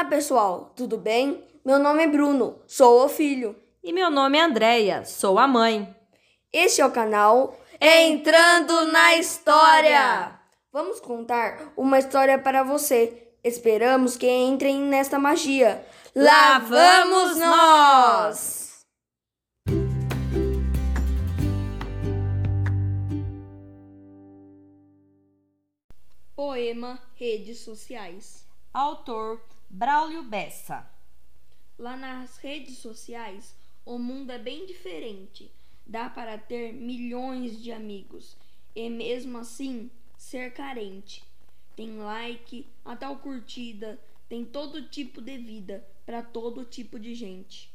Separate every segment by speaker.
Speaker 1: Olá, pessoal, tudo bem? Meu nome é Bruno, sou o filho.
Speaker 2: E meu nome é Andreia, sou a mãe.
Speaker 1: Este é o canal Entrando na História. Vamos contar uma história para você. Esperamos que entrem nesta magia. Lá vamos nós! Poema Redes Sociais.
Speaker 2: Autor Braulio Bessa.
Speaker 1: Lá nas redes sociais, o mundo é bem diferente. Dá para ter milhões de amigos e mesmo assim ser carente. Tem like, a tal curtida, tem todo tipo de vida para todo tipo de gente.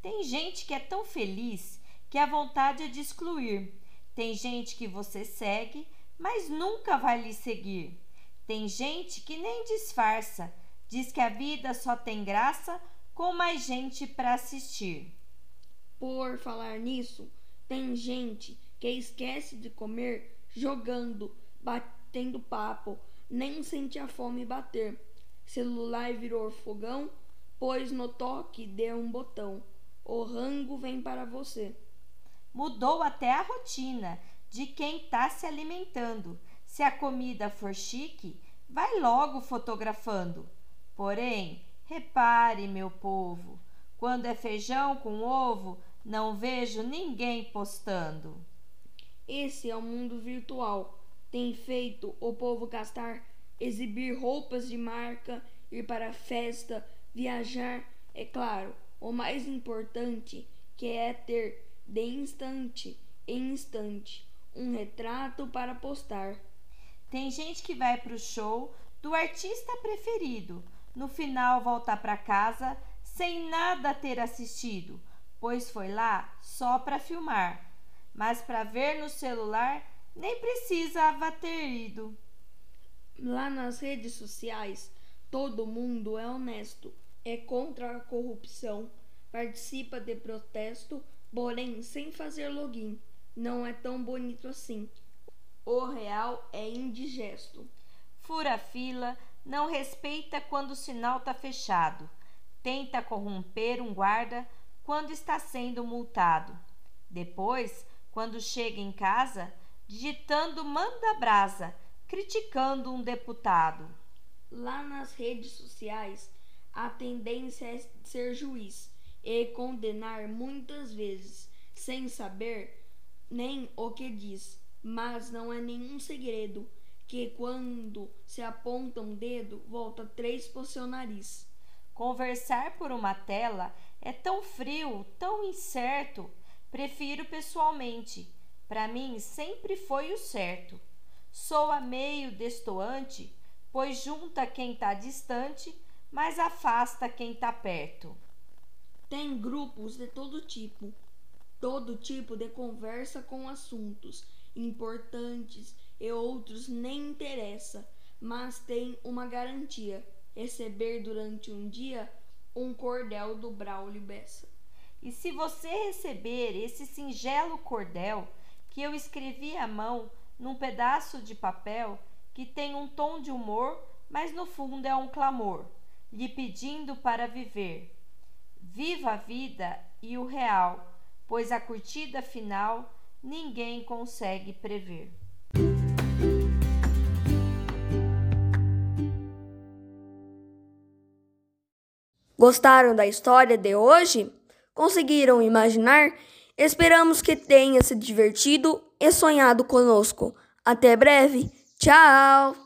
Speaker 2: Tem gente que é tão feliz que a vontade é de excluir. Tem gente que você segue, mas nunca vai lhe seguir. Tem gente que nem disfarça, diz que a vida só tem graça com mais gente para assistir.
Speaker 1: Por falar nisso, tem gente que esquece de comer jogando, batendo papo, nem sente a fome bater. Celular virou fogão, pois no toque de um botão, o rango vem para você.
Speaker 2: Mudou até a rotina de quem está se alimentando. Se a comida for chique, vai logo fotografando. Porém, repare, meu povo, quando é feijão com ovo, não vejo ninguém postando.
Speaker 1: Esse é o mundo virtual. Tem feito o povo gastar, exibir roupas de marca, ir para a festa, viajar. É claro, o mais importante que é ter de instante em instante um retrato para postar.
Speaker 2: Tem gente que vai para o show do artista preferido, no final volta para casa sem nada ter assistido, pois foi lá só para filmar, mas para ver no celular nem precisava ter ido.
Speaker 1: Lá nas redes sociais, todo mundo é honesto, é contra a corrupção, participa de protesto, porém sem fazer login. Não é tão bonito assim. O real é indigesto.
Speaker 2: Fura fila, não respeita quando o sinal está fechado. Tenta corromper um guarda quando está sendo multado. Depois, quando chega em casa, digitando manda brasa, criticando um deputado.
Speaker 1: Lá nas redes sociais, a tendência é ser juiz e condenar muitas vezes, sem saber nem o que diz. Mas não é nenhum segredo que quando se aponta um dedo, volta três o seu nariz.
Speaker 2: Conversar por uma tela é tão frio, tão incerto. Prefiro pessoalmente. Para mim sempre foi o certo. Soa meio destoante, pois junta quem está distante, mas afasta quem está perto.
Speaker 1: Tem grupos de todo tipo, todo tipo de conversa com assuntos importantes e outros nem interessa, mas tem uma garantia: receber durante um dia um cordel do Braulio Bessa.
Speaker 2: E se você receber esse singelo cordel que eu escrevi à mão num pedaço de papel que tem um tom de humor, mas no fundo é um clamor, lhe pedindo para viver. Viva a vida e o real, pois a curtida final ninguém consegue prever.
Speaker 1: Gostaram da história de hoje? Conseguiram imaginar? Esperamos que tenha se divertido e sonhado conosco. Até breve. Tchau!